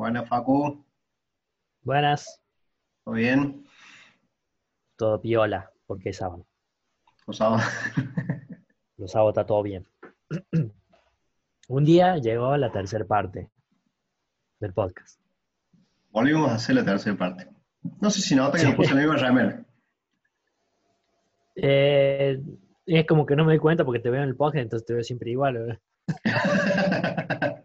Buenas, Facu. Buenas, ¿Todo bien? todo piola, porque es sábado. ¿Los sábados? Los sábados está todo bien. Un día llegó la tercera parte del podcast. Volvimos a hacer la tercera parte. No sé si nota que nos puse la misma remera. Eh, es como que no me doy cuenta porque te veo en el podcast, entonces te veo siempre igual.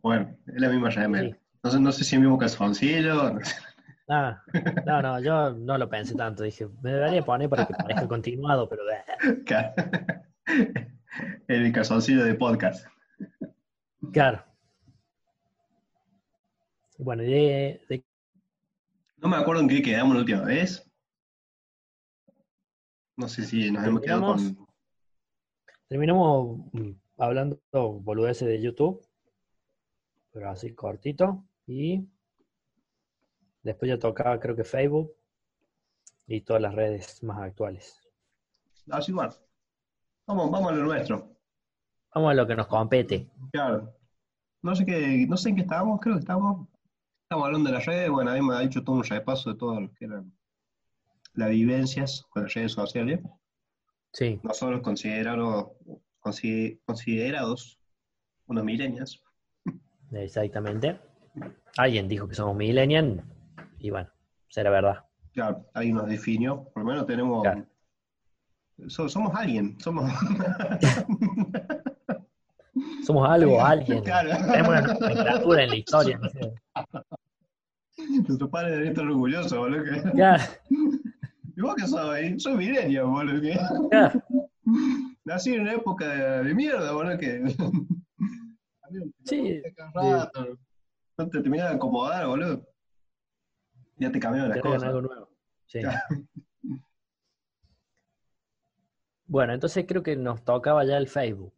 bueno, es la misma remera. Sí. No sé, no sé si es el mismo calzoncillo. no sé. Ah, no, no, yo no lo pensé tanto. Dije, me debería poner para que parezca continuado, pero Claro. El calzoncillo de podcast. claro. Bueno, de, de- No me acuerdo en qué quedamos la última vez. No sé si nos hemos quedado con. terminamos mm, hablando boludeces de YouTube, pero así cortito. Y después ya tocaba, creo que Facebook y todas las redes más actuales. Así igual. Vamos, vamos a lo nuestro. Vamos a lo que nos compete. Claro. No sé qué, no sé en qué estábamos, creo que estábamos. Estamos hablando de las redes, bueno, ahí me ha hecho todo un repaso de todo lo que eran las vivencias con las redes sociales. Sí, Nosotros considerados, consi- considerados unos millennials. Exactamente. Alguien dijo que somos millennials y bueno, será verdad. Claro, ahí nos definió, por lo menos tenemos. Claro. so- somos alguien, somos. Somos algo, alguien. Claro. Tenemos una nomenclatura en la historia. Nuestro padre debería estar orgulloso, boludo. que- Claro, ¿Y vos qué soy? Soy millennial, boludo. que- claro. Nací en una época de mierda, boludo, que... Sí, rato. No te terminaba de acomodar, boludo. Ya te cambiaron las cosas. algo nuevo. Sí. Bueno, entonces creo que nos tocaba ya el Facebook.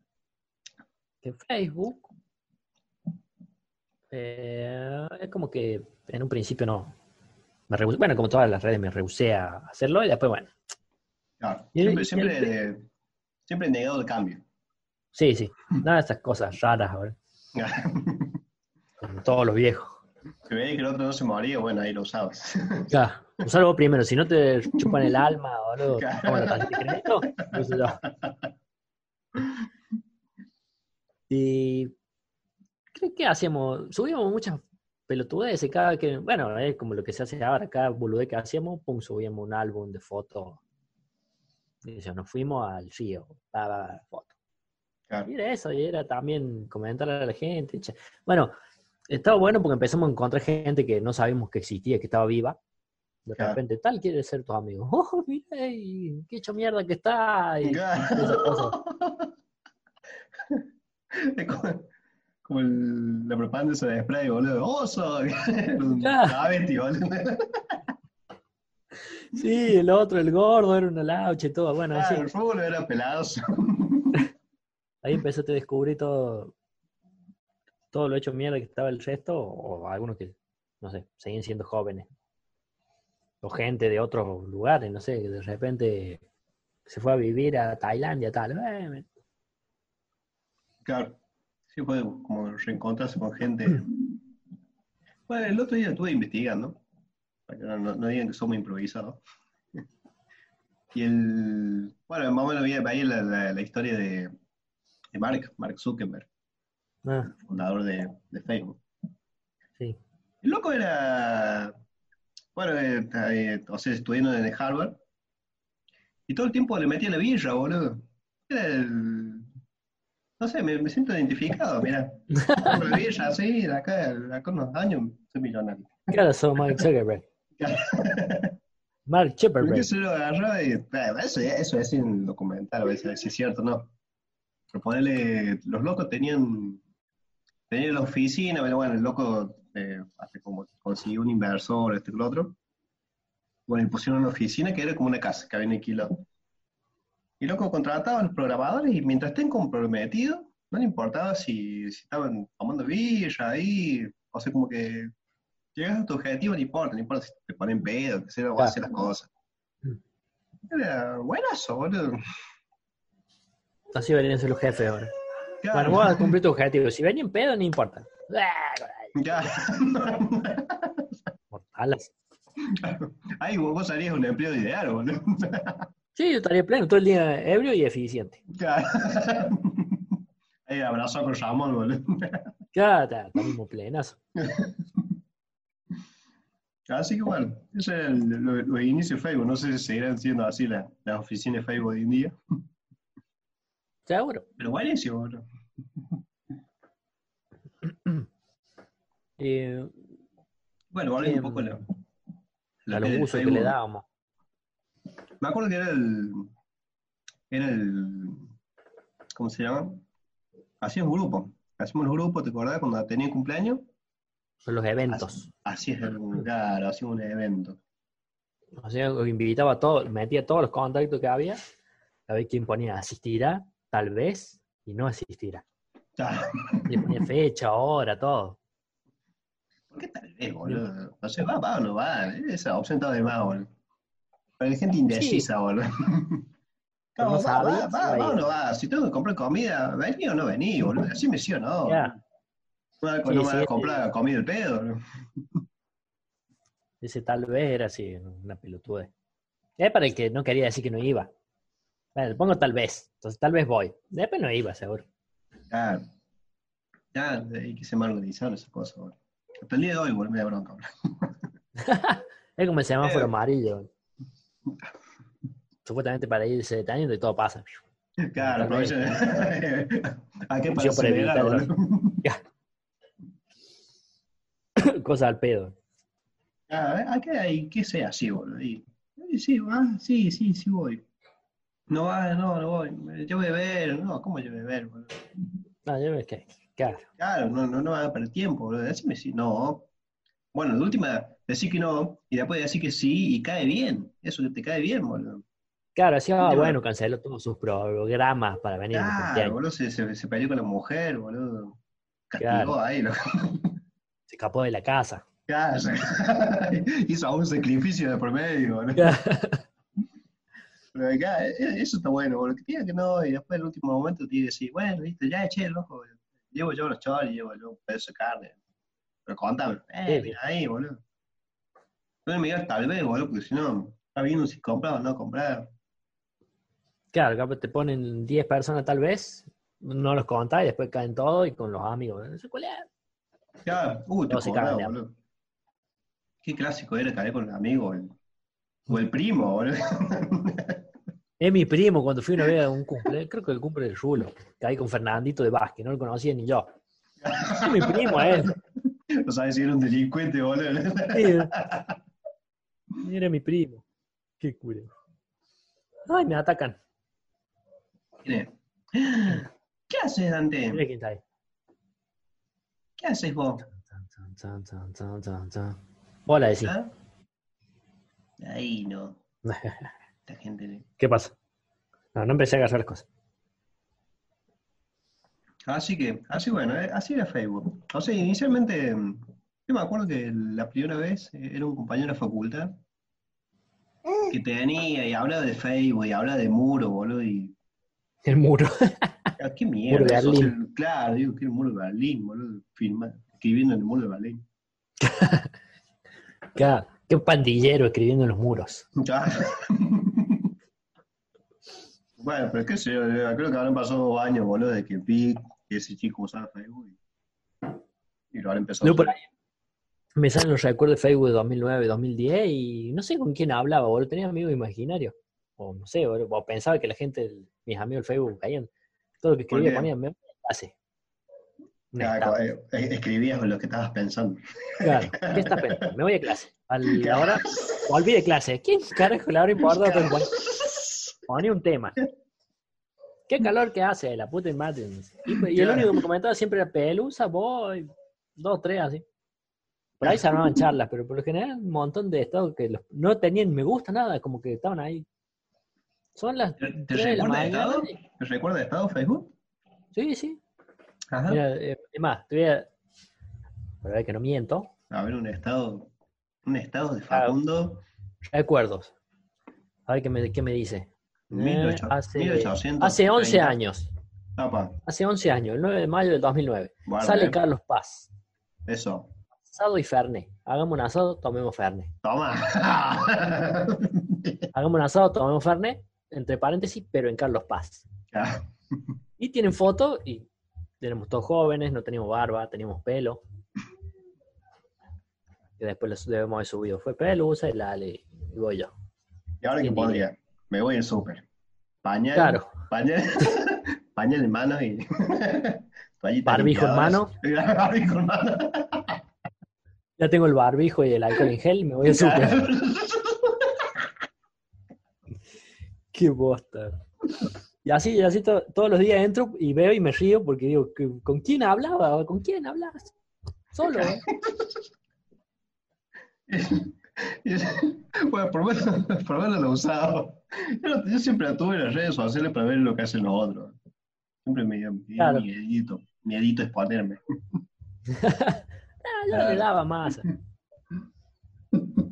Que Facebook eh, es como que en un principio no. Me rehusé- bueno, como todas las redes me rehusé a hacerlo y después, bueno. Claro. Siempre, siempre, siempre negado el cambio. Sí, sí. Nada de estas cosas raras ahora. Como todos los viejos. Si veis que el otro no se moría, bueno, ahí lo usabas. Claro. Usalo vos primero, si no te chupan el alma. Claro. Uso yo. Y creo que hacíamos, subíamos muchas pelotudeces cada que, bueno, es como lo que se hace ahora, cada boludez que hacíamos, pum, subíamos un álbum de fotos. Y eso, nos fuimos al río, pa, pa, pa, foto. Claro. Y era eso, y era también comentar a la gente. Bueno, estaba bueno porque empezamos a encontrar gente que no sabíamos que existía, que estaba viva. De Claro. repente, tal quiere ser tu amigo. Oh, mira, y qué hecho mierda que está. Y como, el- la propaganda esa de spray, boludo. ¡Oso! Travesti, boludo. Sí, el otro, el gordo, era una laucha y todo. Bueno, así. Claro, el fútbol era pelados. Ahí empezaste a descubrir todo, todo lo hecho mierda que estaba el resto, o algunos que, no sé, seguían siendo jóvenes. O gente de otros lugares, no sé, que de repente se fue a vivir a Tailandia, tal. Eh, Claro. Sí, fue como reencontrarse con gente. Bueno, el otro día estuve investigando, para que no, no- no digan que somos improvisados. Y el. Bueno, más o menos la, la- la historia de, de Mark, Mark Zuckerberg, ah, fundador de, de Facebook. sí. El loco era. Bueno, eh, eh, o sea, estudiando en Harvard. Y todo el tiempo le metía la birra, boludo. Era el. No sé, me, me siento identificado, mira. La birra, así, de acá, de acá unos años soy millonario. Claro, soy Mark Zuckerberg. Mark ¿Por qué Zuckerberg. se lo agarraba y. eh, Eso, eso es en documental, a veces, si es cierto, ¿no? Pero ponerle. Los locos tenían. Tenían la oficina, pero bueno, el loco eh, hace como consiguió un inversor, este y lo otro. Bueno, y pusieron una oficina que era como una casa que habían alquilado. Y loco contrataba a los programadores y mientras estén comprometidos, no le importaba si, si estaban tomando birra ahí, o sea, como que llegas a tu objetivo, no importa, no importa si te ponen pedo, que sea, o Claro. hacer las cosas. Era buenazo, boludo. Así deberían ser los jefes ahora. Claro. Bueno, vos cumplir tu objetivo. Si ven en pedo, no importa. Ya. Mortalas. Ay, vos, vos harías un empleo ideal, boludo. Sí, yo estaría pleno, todo el día ebrio y eficiente. Ya. Ahí abrazado con Ramón, boludo. Ya, está, está mismo plenazo. Así que bueno, ese es el, lo, los inicios de Facebook. No sé si seguirán siendo así las, las oficinas de Facebook hoy en día. Seguro. Pero buenísimo, boludo. Eh, Bueno, volviendo un Em, poco la, la a los usos que le dábamos. Me acuerdo que era el. Era el. ¿Cómo se llama? Hacíamos grupo. Hacíamos los grupos, ¿te acordás? Cuando tenía cumpleaños. Son los eventos. Así es, claro, hacíamos un evento. O sea, invitaba a todos, metía todos los contactos que había, a ver quién ponía asistirá, tal vez, y no asistirá. Ya. Le ponía fecha, hora, todo. ¿Por qué tal vez, boludo? No sé, va, va o no va. Esa opción está de más, boludo. Pero hay gente indecisa, boludo. Pero No, no va, va, o no va. Si tengo que comprar comida, ¿vení o no vení, boludo? Así me sí o no. Ya. No, Sí, no me sí, a comprar comida el pedo, ¿no? Ese tal vez era así, una pelotudez. Es para el que no quería decir que no iba. Bueno, pongo tal vez, entonces tal vez voy. Después no iba, seguro. Ya, ya hay que ser más organizado esas cosas, boludo. Hasta el día de hoy, boludo, me da bronca. Es como el semáforo Eh. amarillo. Supuestamente para irse deteniendo y todo pasa. Claro, vez. aprovecha. ¿A qué para Yo acelerar, boludo? Cosa al pedo. Ah, ¿a qué hay que sea así, boludo? Y sí, va, sí, sí, sí voy. No va, no, no voy. Yo voy a ver, no, ¿cómo yo voy a ver, boludo? No, yo ves que, claro. Claro, no, no, no va a perder tiempo, boludo. Decime si no. Bueno, de última, decir que no, y después decir que sí, y cae bien. Eso que te cae bien, boludo. Claro, así, ah, bueno, canceló todos sus programas para venir Claro, boludo, se, se, se peleó con la mujer, boludo. Castigó Claro. ahí, loco. Se escapó de la casa. Claro. Hizo un sacrificio de por medio, boludo. Pero acá, eh, eso está bueno, boludo. Que diga que no, y después en el último momento te diga decir, bueno, viste, ya eché el ojo. Llevo yo los choris, llevo yo un pedazo de carne. Pero contame, eh, mira ahí, boludo. No me digas tal vez, boludo, porque si no, está viendo si comprar o no comprar. Claro, capaz te ponen 10 personas tal vez, no los contás y después caen todos y con los amigos. No sé cuál es. Claro, uh, te acordás, boludo. Qué clásico era caer con el amigo, el- o el primo, boludo. Es mi primo cuando fui una vez a un cumple, creo que el cumple del Rulo, caí con Fernandito de Vázquez, no lo conocía ni yo. Es mi primo él. No sabes si era un delincuente, boludo. Sí, Era mi primo. Qué culo. Ay, me atacan. Mire. ¿Qué haces, Dante? Mira quién está ahí. ¿Qué haces vos? Tan. Hola, decí. ¿Ah? Ahí no. Esta gente. ¿Qué pasa? No, no empecé a agarrar las cosas. Así que, así bueno, eh, así era Facebook. O sea, inicialmente, mm, yo me acuerdo que la primera vez eh, era un compañero de facultad que tenía y hablaba de Facebook y hablaba de muro, boludo, y El muro. ah, qué mierda. Muro de Berlín. sea, claro, digo que el muro de Berlín, boludo, filma, escribiendo en el muro de Berlín. Claro, Qué pandillero escribiendo en los muros. Bueno, pero qué sé yo, eh, creo que habrán pasado dos años, boludo, de que vi que ese chico usaba Facebook y, y lo habrán empezado a por ahí me salen los recuerdos de Facebook de 2009, 2010 y no sé con quién hablaba, boludo. Tenía amigos imaginarios. O no sé, boludo. O pensaba que la gente, mis amigos del Facebook, caían. Todo lo que escribía ponían, me hace. Ya, eh, eh, escribías lo que estabas pensando. Claro, ¿qué estás pensando? Me voy a clase. A la Claro. hora, volví de clase. ¿Quién carajo le habrá importado? Pero bueno, ponía un tema. ¿Qué calor que hace? La puta madre. Y, y el único que me comentaba siempre era Pelusa, vos, y dos, tres, así. Por ahí se armaban charlas, pero por lo general un montón de estados que los- no tenían me gusta nada, como que estaban ahí. Son las ¿Te, te 3 de la recuerda de estado? ¿Te recuerda de estado Facebook? Sí, sí. Ajá. Mira, eh, es más, te voy a... Para ver que no miento. A ver, un estado, un estado de. Facundo, Recuerdos. A ver qué me, qué me dice. 1800, Eh, hace, 1830. hace 11 años. Apa, Hace 11 años, el 9 de mayo del 2009. guarda, Sale. Carlos Paz. Eso. Asado y Fernet. Hagamos un asado, tomemos Fernet. Toma. Hagamos un asado, tomemos Fernet, entre paréntesis, pero en Carlos Paz. Ya. Y tienen fotos y tenemos todos jóvenes, no teníamos barba, teníamos pelo. Y después les debemos haber subido. Fue Pelusa y Lale y voy yo. ¿Y ahora qué podría? Me voy al súper. Pañal. Claro. Pañal. pañal en mano y. Barbijo en limpiadoras. Barbijo en mano. Ya tengo el barbijo y el alcohol en gel, me voy al súper. Qué bosta. Y así, y así to- todos los días entro y veo y me río porque digo, ¿con con quién hablaba? ¿Con quién hablas? Solo. ¿eh? bueno, por lo menos, por menos lo he usado. Yo, no- yo siempre la tuve en las redes sociales para ver lo que hacen los otros. Siempre me dio, Claro. miedito, miedito exponerme. Ah, yo no le daba más.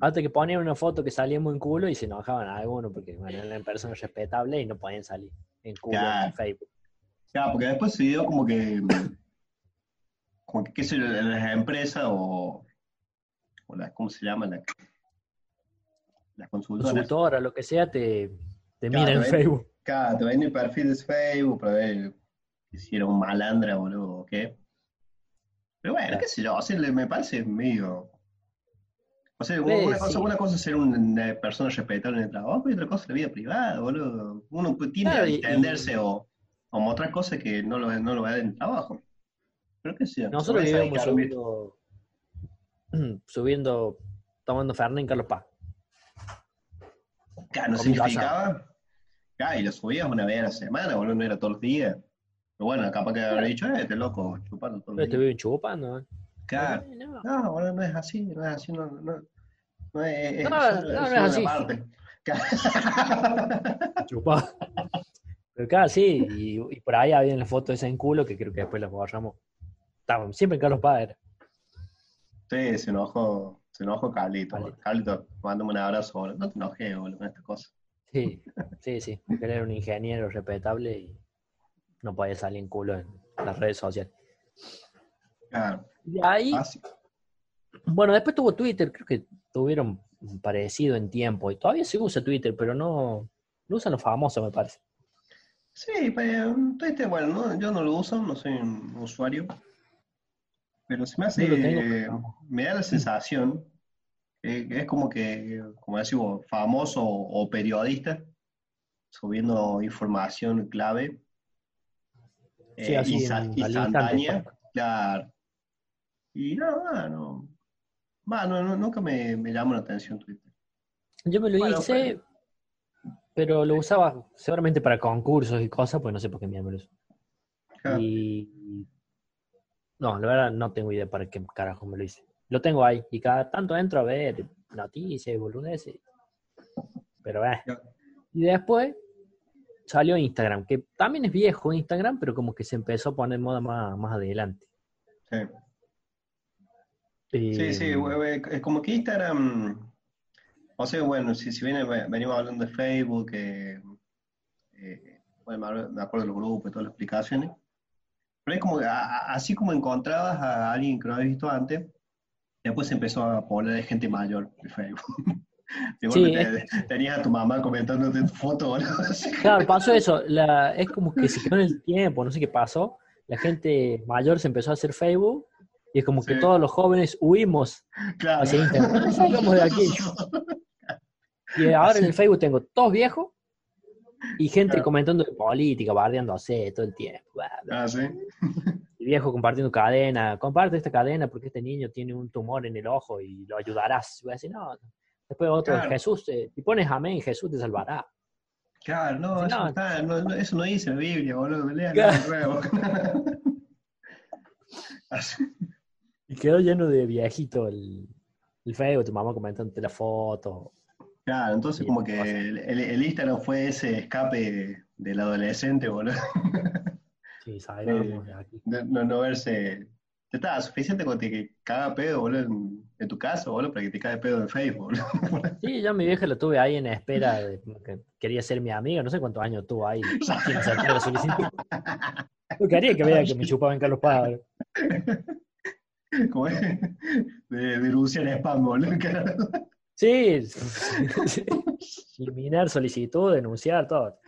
Hasta que ponían una foto que salíamos en culo y se enojaban a algunos porque bueno, eran personas respetables y no podían salir en culo Claro. en Facebook. Ya, porque después se dio como que, como que, qué sé yo, las empresas o, o las, ¿cómo se llaman? Las, las consultoras. Consultora, lo que sea, te, te Claro, mira en. Facebook. Claro, te ven mi perfil de Facebook para ver si era un malandra boludo, o qué. Pero bueno, qué sé yo, o sea, me parece medio... O sea, Eh, una, cosa, sí. una cosa es ser una persona respetable en el trabajo y otra cosa es la vida privada, boludo. Uno pues, tiene Claro, que y- entenderse y- o, o mostrar cosas que no lo, no lo ve en el trabajo. Pero qué sé yo. Nosotros que subiendo, subiendo, tomando Fernet en Carlos Paz. Claro, no significaba. Claro, y lo subías una vez a la semana, boludo, no era todos los días. Pero bueno, capaz que haber dicho, eh, este loco, chupando todos los Pero te días. viven chupando. ¿eh? Claro. Eh, no. No, boludo, no es así, no es así, no, no, no es, No, no, no es así. Parte. Chupado. Pero claro, sí, y, y por ahí había las fotos esa en culo que creo que después las borramos. Estaban siempre en Carlos Paz. era. sí, se enojó, se enojó Carlito. Carlito. Carlito, mándame un abrazo, boludo. No te enojes, boludo, con estas cosas. Sí, sí, sí. Porque él era un ingeniero respetable y no podía salir en culo en las redes sociales. Claro, Y ahí, así. bueno, después tuvo Twitter, creo que tuvieron parecido en tiempo. Y todavía se usa Twitter, pero no lo usan los famosos, me parece. Sí, pero Twitter, bueno, no, yo no lo uso, no soy un usuario. Pero se me hace, lo tengo, eh, pero- me da la sensación que, que es como que, como decimos, famoso o periodista subiendo información clave, Sí, eh, así instantánea, claro. Y no, no, no, no, nunca me, me llamó la atención Twitter. Yo me lo Bueno, hice, pero lo usaba seguramente para concursos y cosas, pues no sé por qué me lo uso. Claro. Y no, la verdad no tengo idea para qué carajo me lo hice. Lo tengo ahí y cada tanto entro a ver noticias, boludeces. Pero eh. Y después salió Instagram, que también es viejo Instagram, pero como que se empezó a poner moda más, más adelante. Sí. Y, Sí, sí, we- we- es como que Instagram, o sea, bueno, si, si bien ve- venimos hablando de Facebook, eh, eh, bueno, me acuerdo de los grupos y todas las explicaciones, pero es como, a- así como encontrabas a alguien que no habías visto antes, después se empezó a poblar de gente mayor de Facebook. Sí, te- tenías a tu mamá comentándote tu foto. Claro, pasó eso. La, es como que se quedó en el tiempo, no sé qué pasó. La gente mayor se empezó a hacer Facebook y es como que todos los jóvenes huimos Claro. hacia Instagram. De aquí. Y ahora en el Facebook tengo todos viejos y gente Claro. comentando de política, bardeándose todo el tiempo. Ah, sí. Y viejo compartiendo cadena. Comparte esta cadena porque este niño tiene un tumor en el ojo y lo ayudarás. Y voy a decir, no. Después otro, Claro. Jesús, eh, si pones amén, Jesús te salvará. Claro, no, eso no. no, está, no, no, eso no dice la Biblia, boludo, lean Claro. Y quedó lleno de viejito el, el Facebook, tu mamá comentándote la foto. Claro, entonces como que el, el, Instagram fue ese escape del adolescente, boludo, Sí, de aquí. de no, no verse... Ya estaba suficiente con que te caga pedo, boludo, en, en tu casa, boludo, para que te cague pedo en Facebook, boludo. Sí, yo a mi vieja la tuve ahí en espera, de, que quería ser mi amiga, no sé cuántos años tuvo ahí sin aceptar la solicitud. Yo quería que vea que me chupaba en Carlos Paz. Como es, de denunciar spam, boludo. Sí, eliminar solicitud, denunciar, todo.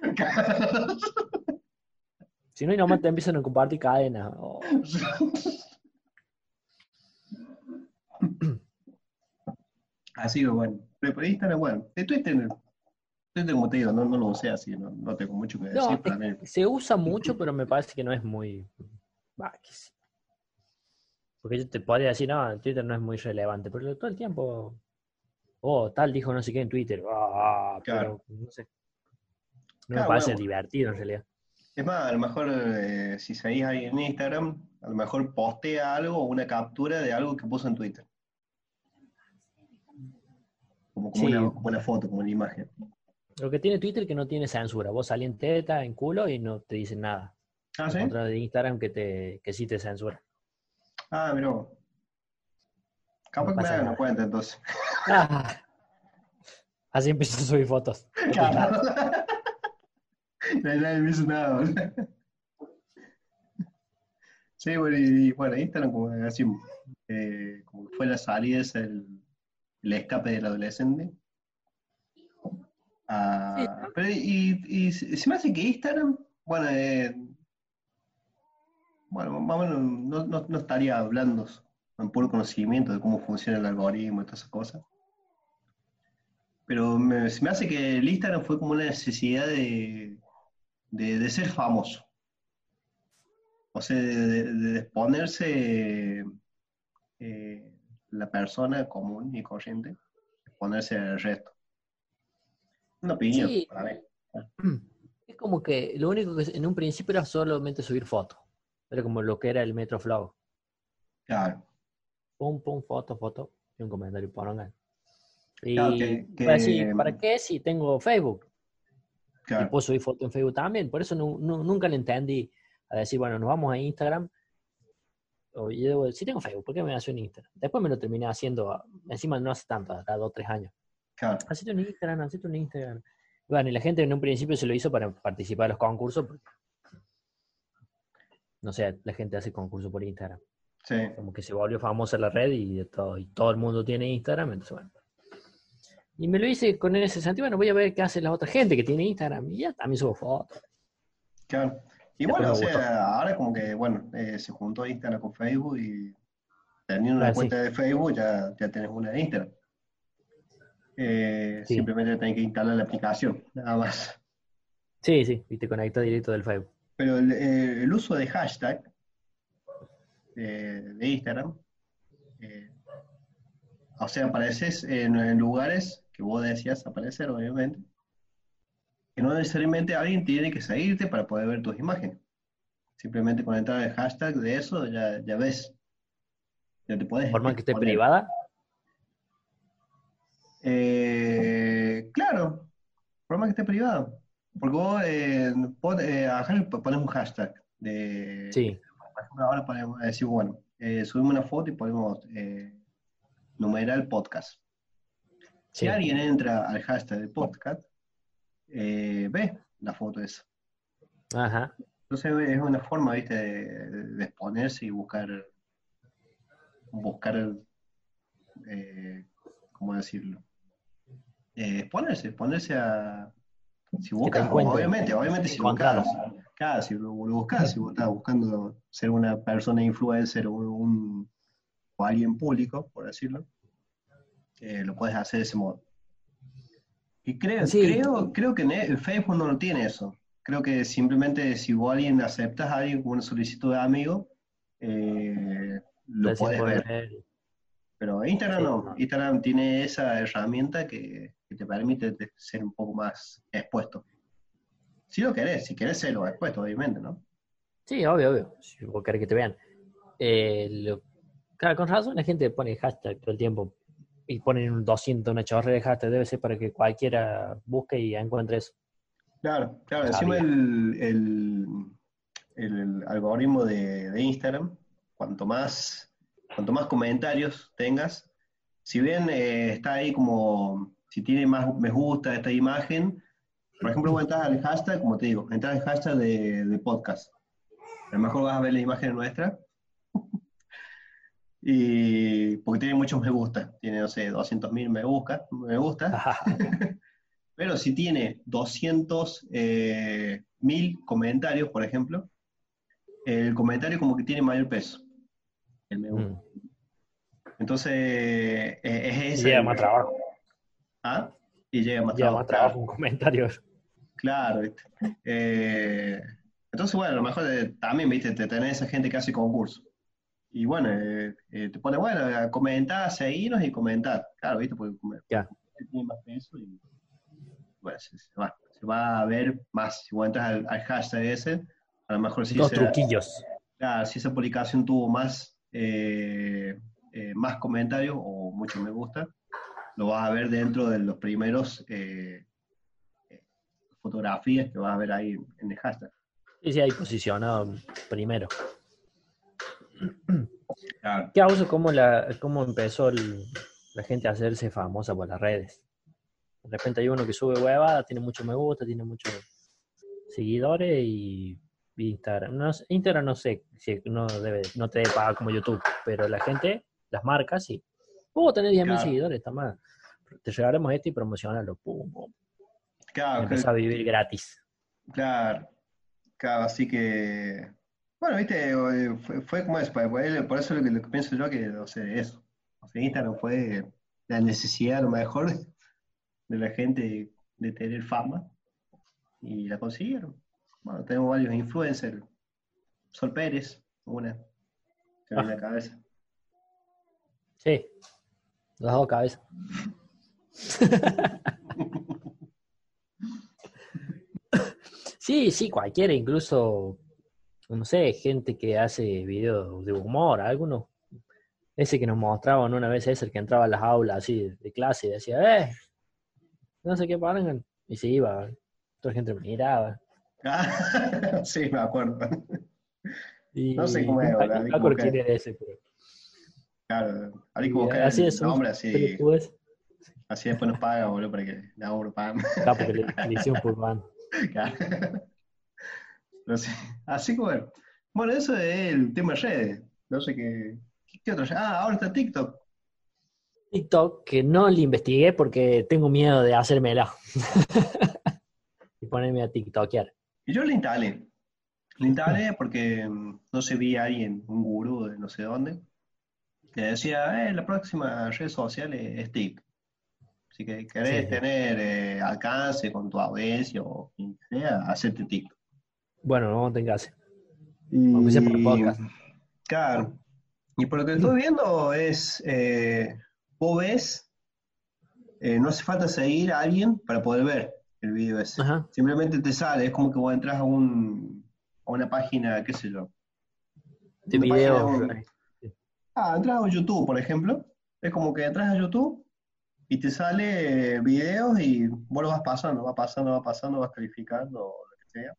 Si no, y nomás te empiezan a compartir cadenas. Oh. Así que bueno, pero por Instagram, bueno, de Twitter, Twitter como te digo, no, no lo usé así, no, no tengo mucho que decir. No, para mí. se usa mucho, pero me parece que no es muy. bah. Porque yo te podría decir, no, Twitter no es muy relevante, pero todo el tiempo. Oh, tal dijo no sé qué en Twitter. Ah, Claro. pero no sé. No Claro, me parece bueno. divertido en realidad. Es más, a lo mejor eh, si seguís ahí en Instagram, a lo mejor postea algo o una captura de algo que puso en Twitter. Como, como Sí. una, como una foto, como una imagen. Lo que tiene Twitter es que no tiene censura. Vos salís en teta, en culo y no te dicen nada. Ah, ¿sí? Contra de Instagram que, te, que sí te censura. Ah, mirá. Capaz No que me hagan una cuenta entonces. Ah. Así empiezo a subir fotos. Claro. Nadie me hizo nada. Sí, bueno, y, y, bueno, Instagram como así, eh, como que fue la salida, es el, el escape del adolescente. Ah, pero y, y se se me hace que Instagram, bueno, eh, bueno, más o menos no, no, no estaría hablando en puro conocimiento de cómo funciona el algoritmo y todas esas cosas. Pero me, se me hace que el Instagram fue como una necesidad de, de, de ser famoso. O sea, de, de- de exponerse eh, la persona común y corriente, exponerse al resto. Una opinión, Sí. para mí. Es como que lo único que en un principio era solamente subir fotos. Era como lo que era el Metroflow. Claro. Pum, pum, foto, foto. Y un comentario por Y Claro, que- para, decir, ¿para qué si tengo Facebook? Y puedo subir foto en Facebook también. Por eso nu- nu- nunca le entendí a decir, bueno, nos vamos a Instagram. O yo tengo Facebook, ¿por qué me hace un Instagram? Después me lo terminé haciendo, encima no hace tanto, hasta dos o tres años. claro. Hacete un Instagram, hacete un Instagram. Bueno, y la gente en un principio se lo hizo para participar en los concursos. No sé, la gente hace concursos por Instagram. Sí. Como que se volvió famosa la red y, de todo, y todo el mundo tiene Instagram, entonces bueno. Y me lo hice con ese sentido, bueno, voy a ver qué hace la otra gente que tiene Instagram. Y ya también subo fotos. Claro. Y Después bueno, o sea, ahora como que, bueno, eh, se juntó Instagram con Facebook y teniendo una Ah, sí. cuenta de Facebook ya, ya tenés una de Instagram. Eh, Sí. Simplemente tenés que instalar la aplicación, nada más. Sí, sí, y te conecta directo del Facebook. Pero el, eh, el uso de hashtag de Instagram, eh, o sea, apareces en, en lugares que vos decías aparecer, obviamente, que no necesariamente alguien tiene que seguirte para poder ver tus imágenes. Simplemente con entrar el hashtag de eso ya, ya ves. Ya te puedes Forma que esté privada. Eh, claro, forma que esté privado. Porque vos, eh, pon- eh, pones un hashtag de, Sí, por ejemplo, ahora podemos decir, bueno, eh, subimos una foto y ponemos eh, numeral podcast. Si Sí. alguien entra al hashtag del podcast, eh, ve la foto esa. ajá. Entonces es una forma, viste, de, de exponerse y buscar, buscar, eh, ¿cómo decirlo? Exponerse, exponerse a... Si buscas, obviamente, obviamente si buscas, claro, si lo, lo buscas, si vos estás buscando ser una persona influencer o, un, o alguien público, por decirlo, eh, lo puedes hacer de ese modo. Y creo, Sí. creo, creo que Facebook no lo tiene eso. Creo que simplemente si vos alguien aceptas a alguien con una solicitud de amigo, eh, lo puedes ver. ver. Pero Instagram Sí. no. Instagram tiene esa herramienta que, que te permite te- ser un poco más expuesto. Si lo querés, si querés serlo expuesto, obviamente, ¿no? Sí, obvio, obvio. Si vos querés que te vean. Eh, lo- Claro, con razón la gente pone hashtag todo el tiempo. Y ponen un 200, una chorre de hashtag. Debe ser para que cualquiera busque y encuentre eso. Claro, claro. Encima el, el, el algoritmo de, de Instagram, cuanto más, cuanto más comentarios tengas, si bien eh, está ahí como, si tiene más me gusta esta imagen, por ejemplo, vos entras al hashtag, como te digo, entras al hashtag de, de podcast. A lo mejor vas a ver la imagen nuestra. Y porque tiene muchos me gusta, tiene, no sé, 200.000 me, busca, me gusta. Pero si tiene 200.000 eh, comentarios, por ejemplo, el comentario como que tiene mayor peso. El me gusta. Mm. Entonces, eh, es ese. Llega más trabajo. ¿Ah? Y llega más trabajo. Llega más trabajo un comentario. Claro, ¿viste? Eh, entonces, bueno, a lo mejor también, viste, te tenés esa gente que hace concurso. Y bueno, eh, eh, te pone, bueno, a comentar, seguirnos y comentar. Claro, viste, porque ya. tiene más peso y bueno, se, va, se va a ver más. Si vos entras al, hashtag ese, a lo mejor sí. Los truquillos. Claro, si esa publicación tuvo más, más comentarios o mucho me gusta, lo vas a ver dentro de los primeros fotografías que vas a ver ahí en el hashtag. Sí, sí, ahí posicionado primero. ¿Qué hago? ¿Cómo, la, cómo empezó la gente a hacerse famosa por las redes? De repente hay uno que sube huevada, tiene mucho me gusta, tiene muchos seguidores y Instagram. No, Instagram no sé si no, debe, no te debe pagar como YouTube, pero la gente, las marcas, sí. Puedo tener 10.000 seguidores, está mal. Te llegaremos esto y promocionarlo. Pum, pum. Claro. a vivir gratis. Claro. Claro, así que, bueno, viste, eh, fue, como es, por eso lo que, lo que pienso yo que, o sea, eso, o sea, Instagram fue la necesidad a lo mejor de la gente de tener fama y la consiguieron. Bueno, tenemos varios influencers, Sol Pérez, una, que ah. la cabeza. Sí, las dos cabezas. Sí, sí, cualquiera, incluso, no sé, gente que hace videos de humor, algunos. Ese que nos mostraban una vez es el que entraba a las aulas así de clase y decía, eh, no sé qué paran, y se iba, otra gente me miraba. sí, me acuerdo. no sé cómo es, era ese, pero... Claro, como que así es, nombre así. Así después nos paga, boludo, para que le hagamos pan. Claro, porque le, le hicieron por pan. no sé. Así que bueno. Bueno, eso es el tema de redes. No sé qué. ¿Qué otro? Ah, ahora está TikTok. TikTok, que no le investigué porque tengo miedo de hacérmela. y ponerme a TikTokear. Y yo le instalé. Le instalé porque mm, no se vi a alguien, un gurú de no sé dónde, que decía, eh, la próxima red social es TikTok. Si que querés tener eh, alcance con tu audiencia o quien sea, hacerte TikTok. Bueno, no tengas. Aunque sea por podcast. Claro. Y por lo que estoy viendo es, eh, vos ves, eh, no hace falta seguir a alguien para poder ver el video ese. Simplemente te sale, es como que vos entras a, un, a una página, qué sé yo. De video. Ah, entras a YouTube, por ejemplo. Es como que entras a YouTube y te sale videos y vos lo vas pasando, va pasando, va pasando, vas calificando, lo que sea.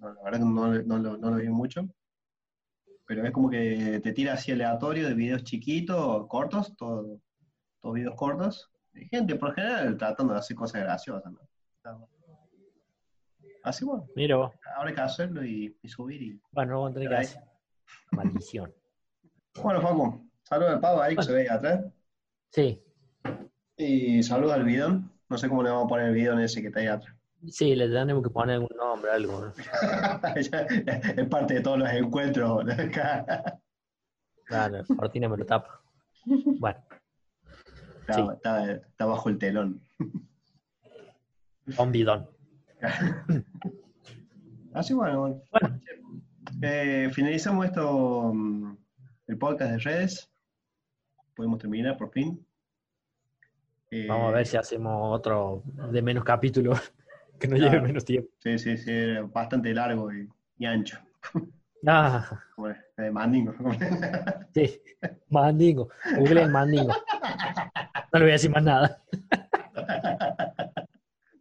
la verdad que no, lo vi mucho. Pero es como que te tira así aleatorio de videos chiquitos, cortos, todos videos cortos. Y gente, por general, tratando de hacer cosas graciosas, ¿no? Así bueno. Mira vos. Ahora hay que hacerlo y, subir. Y, bueno, no a tener que hacer. Maldición. Bueno, Facu, saludos al pavo ahí que se ve atrás. Sí, y saludos al bidón. No sé cómo le vamos a poner el bidón ese que está ahí atrás. Sí, le tenemos que poner algún nombre, algo. es parte de todos los encuentros. claro, Cortina me lo tapa. Bueno. Está, bajo el telón. Un bidón. Así bueno, bueno. bueno. Eh, finalizamos esto, mm, el podcast de redes. Podemos terminar por fin. Vamos a ver si hacemos otro de menos capítulos, que no lleve menos tiempo. Sí, sí, sí, bastante largo y, ancho. Ah. Como de mandingo. Sí, mandingo. Google es mandingo. No le voy a decir más nada.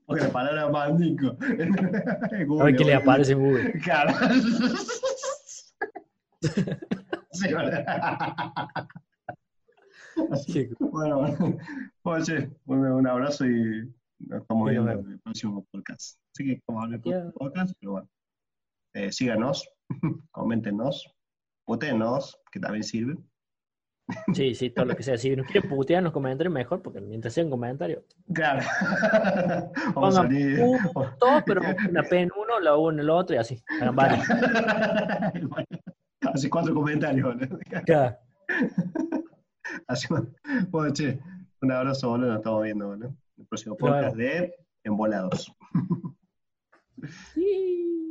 Porque la palabra mandingo. a ver qué le aparece en Google. Claro. Sí, Así, bueno, un abrazo y nos estamos viendo en el próximo podcast. Así que como hablar el podcast, pero bueno. Eh, síganos, coméntenos, votenos, que también sirve. Sí, sí, todo lo que sea. Si nos quieren putear en los comentarios, mejor, porque mientras sea un comentario. Claro. Vamos a salir. punto, pero una P en uno, la U en el otro y así. Hagan varios. Hace cuatro comentarios, ¿no? Claro. Bueno, che, un abrazo, boludo. Nos estamos viendo, boludo. El próximo podcast de Envolados. sí.